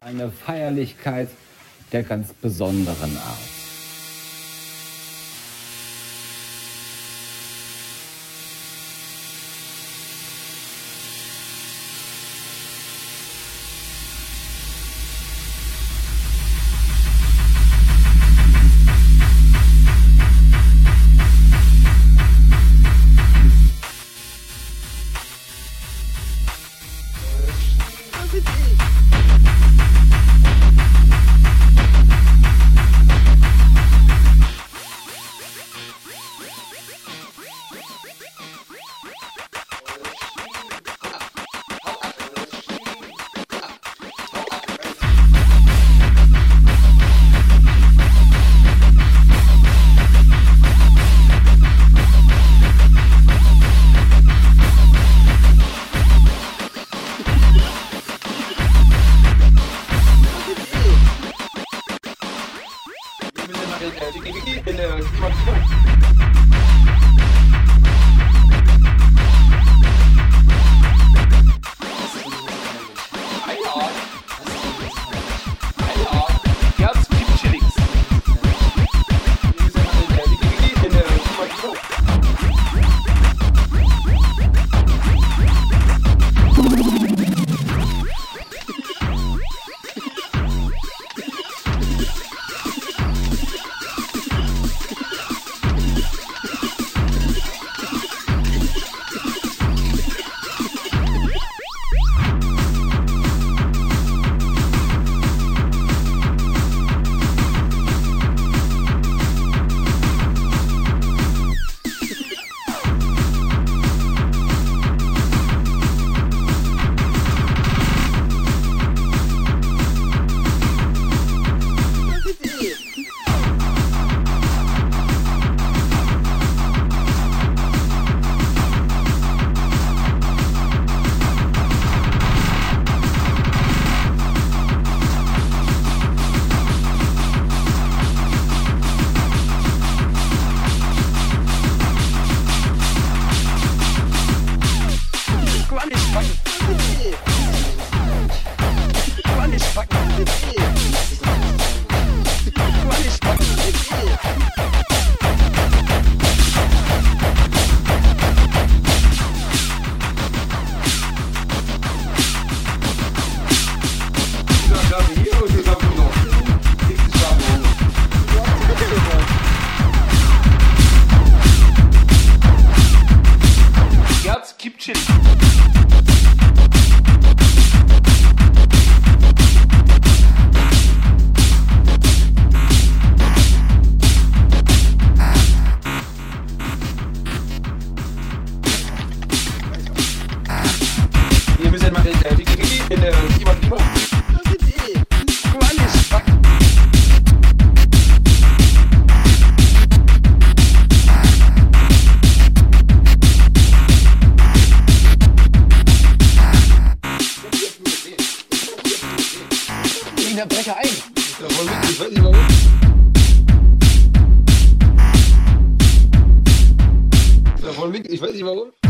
Eine Feierlichkeit der ganz besonderen Art. Jetzt Wir müssen mal äh, in der jemand immer. Ik weet niet waarom.